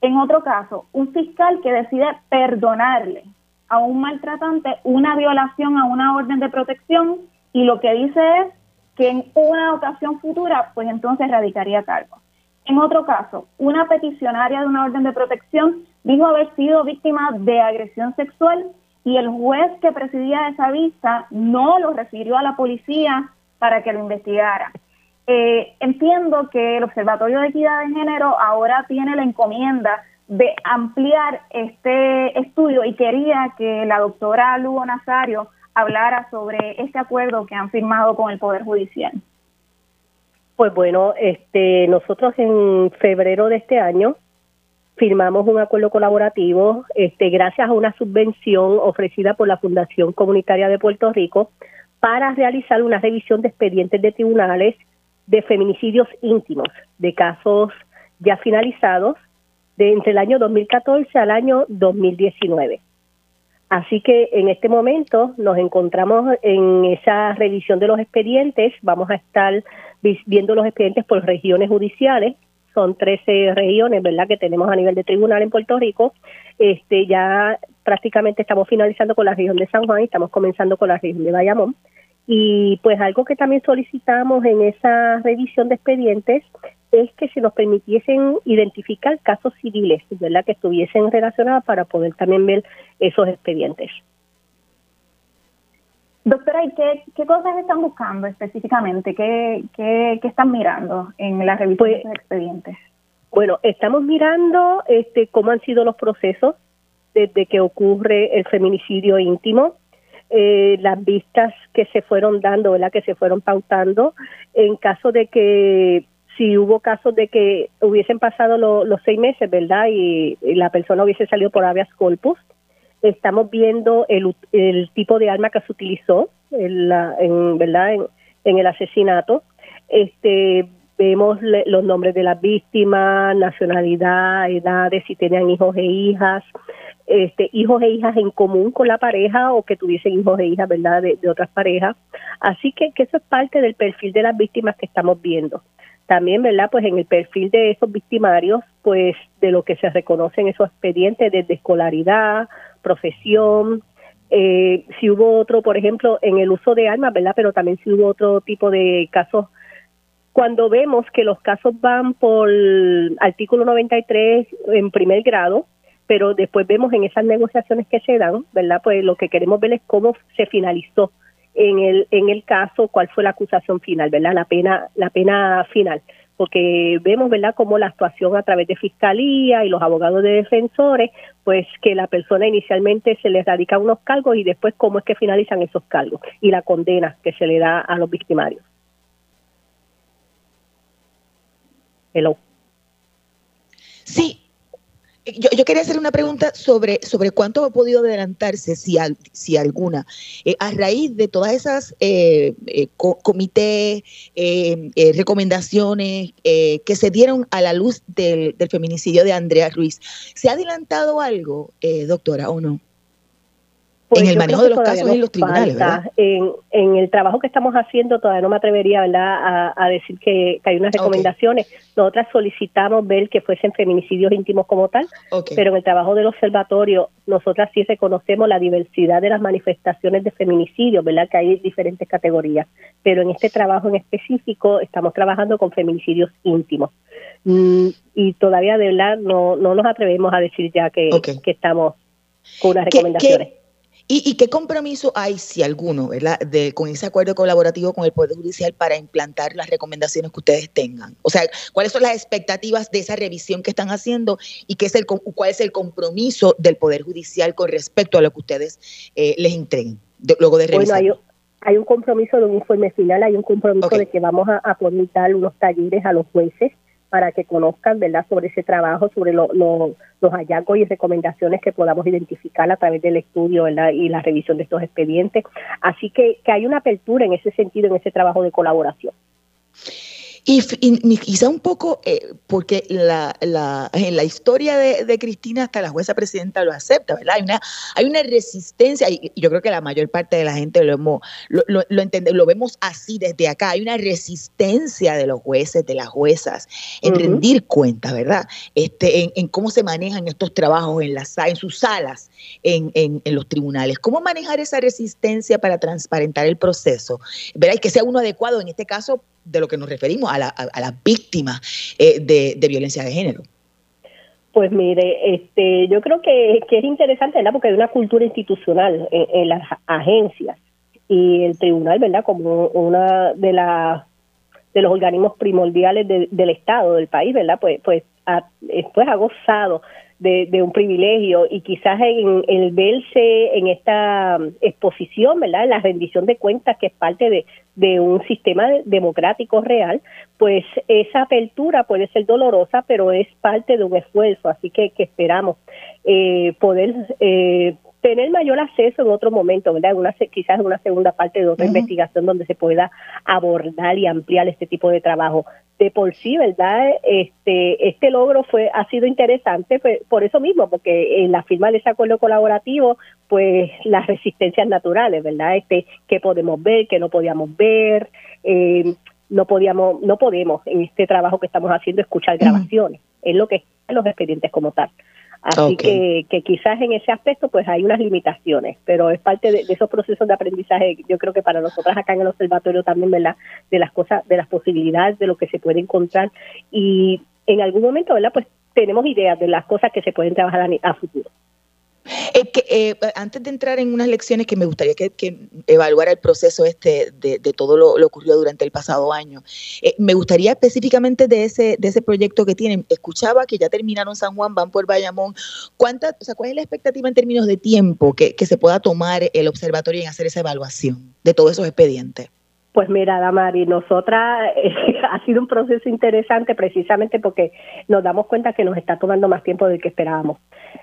En otro caso, un fiscal que decide perdonarle a un maltratante una violación a una orden de protección y lo que dice es que en una ocasión futura, pues entonces radicaría cargo. En otro caso, una peticionaria de una orden de protección dijo haber sido víctima de agresión sexual y el juez que presidía esa vista no lo refirió a la policía para que lo investigara. Eh, entiendo que el Observatorio de Equidad de Género ahora tiene la encomienda de ampliar este estudio y quería que la doctora Lugo Nazario hablara sobre este acuerdo que han firmado con el Poder Judicial. Pues bueno, este, nosotros en febrero de este año firmamos un acuerdo colaborativo este, gracias a una subvención ofrecida por la Fundación Comunitaria de Puerto Rico para realizar una revisión de expedientes de tribunales de feminicidios íntimos, de casos ya finalizados de entre el año 2014 al año 2019. Así que en este momento nos encontramos en esa revisión de los expedientes. Vamos a estar viendo los expedientes por regiones judiciales. Son 13 regiones, ¿verdad?, que tenemos a nivel de tribunal en Puerto Rico. Este, ya prácticamente estamos finalizando con la región de San Juan y estamos comenzando con la región de Bayamón. Y pues algo que también solicitamos en esa revisión de expedientes es que se nos permitiesen identificar casos civiles, ¿verdad?, que estuviesen relacionados para poder también ver esos expedientes. Doctora, ¿y qué, cosas están buscando específicamente? ¿Qué, qué, están mirando en la revisión pues, de expedientes? Bueno, estamos mirando este, cómo han sido los procesos desde que ocurre el feminicidio íntimo, eh, las vistas que se fueron dando, ¿verdad? que se fueron pautando, en caso de que si hubo casos de que hubiesen pasado los seis meses, ¿verdad? Y, la persona hubiese salido por habeas corpus, estamos viendo el, el tipo de arma que se utilizó en, la, en verdad en, el asesinato. Este vemos los nombres de las víctimas nacionalidad edades si tenían hijos e hijas este hijos e hijas en común con la pareja o que tuviesen hijos e hijas verdad de, otras parejas. Así que, que eso es parte del perfil de las víctimas que estamos viendo. También, ¿verdad? Pues en el perfil de esos victimarios, pues de lo que se reconocen esos expedientes desde escolaridad, profesión, eh, si hubo otro, por ejemplo, en el uso de armas, ¿verdad? Pero también si hubo otro tipo de casos. Cuando vemos que los casos van por artículo 93 en primer grado, pero después vemos en esas negociaciones que se dan, ¿verdad? Pues lo que queremos ver es cómo se finalizó en el en el caso cuál fue la acusación final, ¿verdad? La pena la pena final porque vemos, ¿verdad?, como la actuación a través de fiscalía y los abogados de defensores, pues que la persona inicialmente se le radica unos cargos y después cómo es que finalizan esos cargos y la condena que se le da a los victimarios. Hello. Sí, yo, yo, quería hacer una pregunta sobre, sobre cuánto ha podido adelantarse, si, si alguna, eh, a raíz de todas esas eh, eh comités, eh, recomendaciones que se dieron a la luz del, del, feminicidio de Andrea Ruiz. ¿Se ha adelantado algo, doctora, o no? Pues en el manejo de los casos en los tribunales, ¿verdad? En, en, el trabajo que estamos haciendo, todavía no me atrevería ¿verdad? A, decir que, hay unas recomendaciones. Nosotras solicitamos ver que fuesen feminicidios íntimos como tal, pero en el trabajo del observatorio, nosotras sí reconocemos la diversidad de las manifestaciones de feminicidio, ¿verdad? Que hay diferentes categorías. Pero en este trabajo en específico, estamos trabajando con feminicidios íntimos. Mm, y todavía, de verdad, no, no nos atrevemos a decir ya que, que estamos con unas recomendaciones. ¿Y, qué compromiso hay, si alguno, ¿verdad? De, con ese acuerdo colaborativo con el Poder Judicial para implantar las recomendaciones que ustedes tengan? O sea, ¿cuáles son las expectativas de esa revisión que están haciendo y qué es el, cuál es el compromiso del Poder Judicial con respecto a lo que ustedes eh, les entreguen luego de revisar? Bueno, hay, un compromiso de un informe final, hay un compromiso de que vamos a, a unos talleres a los jueces para que conozcan verdad sobre ese trabajo, sobre los hallazgos y recomendaciones que podamos identificar a través del estudio y la revisión de estos expedientes. Así que, que hay una apertura en ese sentido, en ese trabajo de colaboración. Y, quizá un poco, eh, porque la, la, en la historia de, Cristina hasta la jueza presidenta lo acepta, ¿verdad? Hay una, hay una resistencia, y yo creo que la mayor parte de la gente lo, hemos, lo, lo, lo vemos así desde acá, hay una resistencia de los jueces, de las juezas, en rendir cuenta, ¿verdad? Este, en, cómo se manejan estos trabajos en, las, en sus salas, en, en, en los tribunales. ¿Cómo manejar esa resistencia para transparentar el proceso? ¿Verdad? Y que sea uno adecuado, en este caso, de lo que nos referimos, a, la, a, las víctimas eh, de, violencia de género. Pues mire, este, yo creo que, es interesante, ¿verdad? Porque hay una cultura institucional en, las agencias y el tribunal, ¿verdad? Como una de las de los organismos primordiales del Estado, del país, ¿verdad? Pues, pues, ha, pues ha gozado de, un privilegio y quizás en, el verse en esta exposición, ¿verdad? En la rendición de cuentas que es parte de, de un sistema democrático real, pues esa apertura puede ser dolorosa, pero es parte de un esfuerzo, así que, que esperamos eh, poder eh, tener mayor acceso en otro momento, ¿verdad? Una, quizás en una segunda parte de otra investigación donde se pueda abordar y ampliar este tipo de trabajo. De por sí, ¿verdad? Este, este logro fue ha sido interesante pues, por eso mismo, porque en la firma de ese acuerdo colaborativo, pues las resistencias naturales, ¿verdad? Este, que podemos ver, que no podíamos ver, eh, no podíamos, no podemos en este trabajo que estamos haciendo escuchar grabaciones, es lo que los expedientes como tal. Así que, que quizás en ese aspecto pues hay unas limitaciones, pero es parte de, esos procesos de aprendizaje, yo creo que para nosotras acá en el observatorio también, ¿verdad? De las cosas, de las posibilidades, de lo que se puede encontrar y en algún momento, ¿verdad? Pues tenemos ideas de las cosas que se pueden trabajar a futuro. Eh, que, eh, antes de entrar en unas lecciones que me gustaría que, evaluara el proceso este de, todo lo, ocurrido durante el pasado año, eh, me gustaría específicamente de ese, de ese proyecto que tienen. Escuchaba que ya terminaron San Juan, van por Bayamón. ¿Cuánta, o sea, ¿Cuál es la expectativa en términos de tiempo que, que se pueda tomar el observatorio en hacer esa evaluación de todos esos expedientes? Pues mira, Damari, nosotras ha sido un proceso interesante precisamente porque nos damos cuenta que nos está tomando más tiempo del que esperábamos.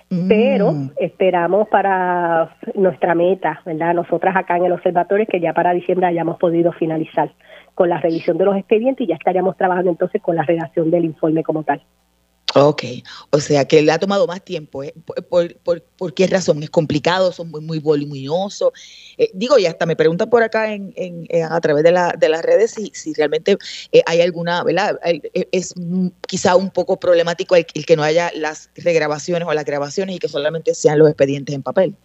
Mm. Pero esperamos para nuestra meta, ¿verdad? Nosotras acá en el observatorio que ya para diciembre hayamos podido finalizar con la revisión de los expedientes y ya estaríamos trabajando entonces con la redacción del informe como tal. Ok, o sea que le ha tomado más tiempo. ¿eh? ¿Por, por, qué razón? ¿Es complicado? ¿Son muy, muy voluminosos? Eh, digo, y hasta me preguntan por acá en, en, eh, a través de, la, de las redes si, si realmente hay alguna, ¿verdad? Es quizá un poco problemático el, que no haya las regrabaciones o las grabaciones y que solamente sean los expedientes en papel.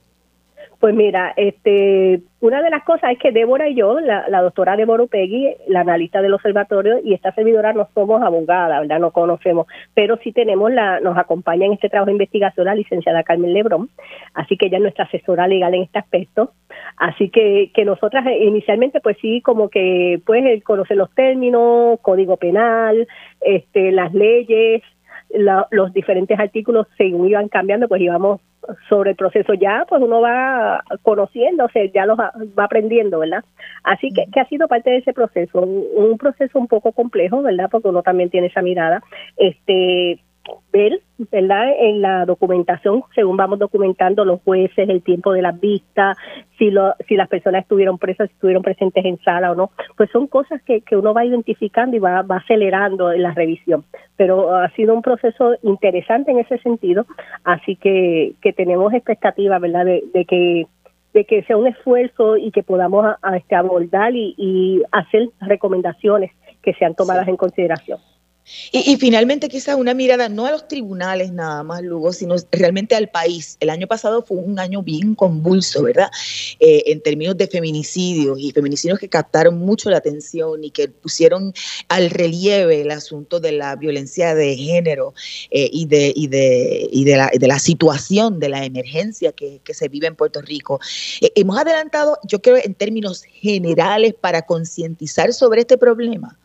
Pues mira, este, una de las cosas es que Débora y yo, la, doctora Débora Upegui, la analista del observatorio, y esta servidora no somos abogadas, ¿verdad? No conocemos, pero sí tenemos la, nos acompaña en este trabajo de investigación la licenciada Carmen Lebrón, así que ella es nuestra asesora legal en este aspecto. Así que, que nosotras eh, inicialmente, pues sí, como que, pues, conocer los términos, código penal, este, las leyes, los diferentes artículos según iban cambiando, pues íbamos sobre el proceso ya, pues uno va conociendo, o sea, ya lo va aprendiendo, ¿verdad? Así que, que ha sido parte de ese proceso, un, un proceso un poco complejo, ¿verdad? Porque uno también tiene esa mirada, este, ver, ¿verdad? En la documentación, según vamos documentando los jueces, el tiempo de las vistas, si, lo, si las personas estuvieron presas, si estuvieron presentes en sala o no, pues son cosas que, que uno va identificando y va, va acelerando en la revisión. Pero ha sido un proceso interesante en ese sentido, así que, que tenemos expectativas, ¿verdad? De, de que de que sea un esfuerzo y que podamos a, este, abordar y, y, hacer recomendaciones que sean tomadas en consideración. Y, finalmente quizás una mirada no a los tribunales nada más, Lugo, sino realmente al país. El año pasado fue un año bien convulso, ¿verdad? Eh, en términos de feminicidios y feminicidios que captaron mucho la atención y que pusieron al relieve el asunto de la violencia de género eh, y, de, y, de, y de, la, situación, de la emergencia que, que se vive en Puerto Rico. Eh, hemos adelantado, yo creo, en términos generales para concientizar sobre este problema.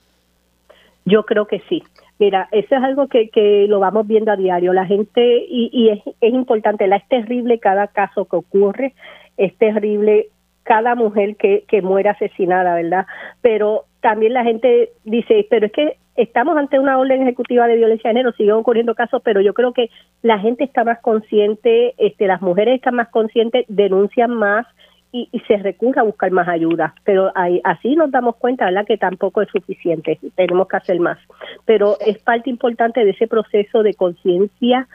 Yo creo que sí. Mira, eso es algo que, que lo vamos viendo a diario. La gente, y, y es, importante, la, es terrible cada caso que ocurre, es terrible cada mujer que, que muere asesinada, ¿verdad? Pero también la gente dice, pero es que estamos ante una orden ejecutiva de violencia de género, siguen ocurriendo casos, pero yo creo que la gente está más consciente, este, las mujeres están más conscientes, denuncian más, y, se recurre a buscar más ayuda. Pero así nos damos cuenta, ¿verdad?, que tampoco es suficiente, tenemos que hacer más. Pero es parte importante de ese proceso de conciencia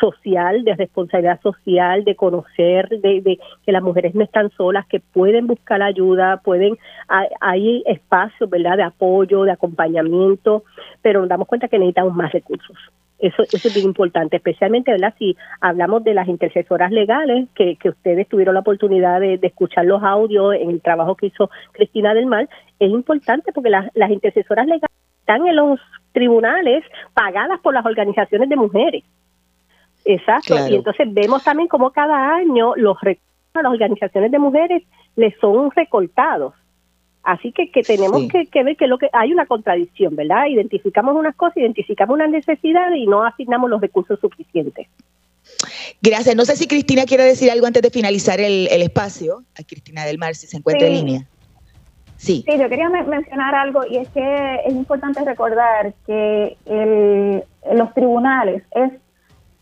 social, de responsabilidad social, de conocer de, que las mujeres no están solas, que pueden buscar ayuda, pueden, hay, hay espacios, ¿verdad?, de apoyo, de acompañamiento, pero nos damos cuenta que necesitamos más recursos. Eso, eso es bien importante, especialmente ¿verdad? si hablamos de las intercesoras legales, que, que ustedes tuvieron la oportunidad de, escuchar los audios en el trabajo que hizo Cristina del Mal, es importante porque las, las intercesoras legales están en los tribunales pagadas por las organizaciones de mujeres. Exacto. Y entonces vemos también cómo cada año los recursos a las organizaciones de mujeres les son recortados. Así que, que tenemos que, ver que lo que hay una contradicción, ¿verdad? Identificamos unas cosas, identificamos una necesidad y no asignamos los recursos suficientes. Gracias. No sé si Cristina quiere decir algo antes de finalizar el, espacio. A Cristina del Mar, si se encuentra en línea. Sí. sí, yo quería mencionar algo y es que es importante recordar que el, los tribunales es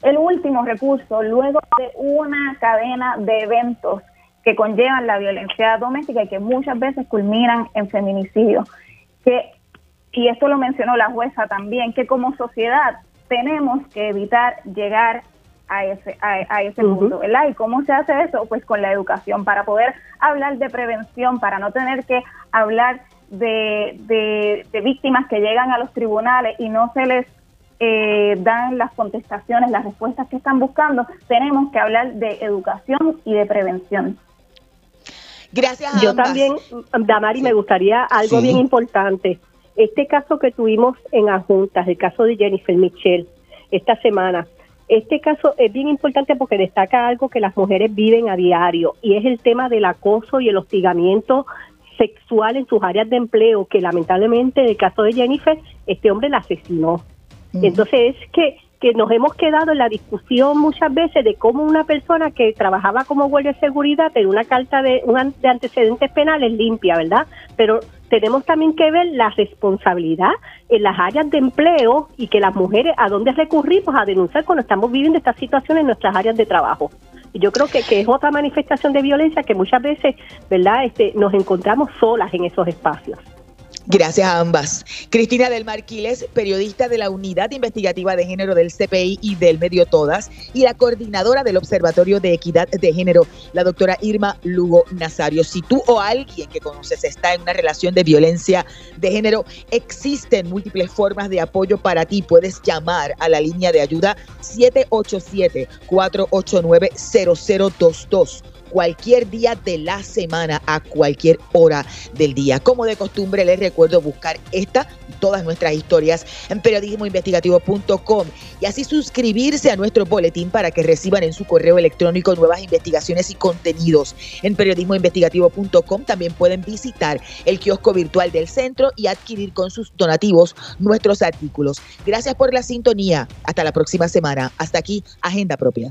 el último recurso luego de una cadena de eventos que conllevan la violencia doméstica y que muchas veces culminan en feminicidio. Que, y esto lo mencionó la jueza también, que como sociedad tenemos que evitar llegar a ese, a, ese punto, ¿verdad? ¿Y cómo se hace eso? Pues con la educación, para poder hablar de prevención, para no tener que hablar de, de víctimas que llegan a los tribunales y no se les eh, dan las contestaciones, las respuestas que están buscando, tenemos que hablar de educación y de prevención. Gracias. Yo también, Damari, me gustaría algo bien importante. Este caso que tuvimos en adjuntas, el caso de Jennifer Michelle, esta semana, este caso es bien importante porque destaca algo que las mujeres viven a diario y es el tema del acoso y el hostigamiento sexual en sus áreas de empleo, que lamentablemente en el caso de Jennifer, este hombre la asesinó. Entonces es que, que nos hemos quedado en la discusión muchas veces de cómo una persona que trabajaba como guardia de seguridad tiene una carta de, de antecedentes penales limpia, ¿verdad? Pero tenemos también que ver la responsabilidad en las áreas de empleo y que las mujeres a dónde recurrimos a denunciar cuando estamos viviendo estas situaciones en nuestras áreas de trabajo. Y yo creo que, que es otra manifestación de violencia que muchas veces, ¿verdad? Este, nos encontramos solas en esos espacios. Gracias a ambas. Cristina del Marquiles, periodista de la Unidad Investigativa de Género del CPI y del Medio Todas, y la coordinadora del Observatorio de Equidad de Género, la doctora Irma Lugo Nazario. Si tú o alguien que conoces está en una relación de violencia de género, existen múltiples formas de apoyo para ti. Puedes llamar a la línea de ayuda 787 489 0022 cualquier día de la semana, a cualquier hora del día. Como de costumbre, les recuerdo buscar esta todas nuestras historias en periodismoinvestigativo.com y así suscribirse a nuestro boletín para que reciban en su correo electrónico nuevas investigaciones y contenidos. En periodismoinvestigativo.com también pueden visitar el kiosco virtual del centro y adquirir con sus donativos nuestros artículos. Gracias por la sintonía. Hasta la próxima semana. Hasta aquí, Agenda Propia.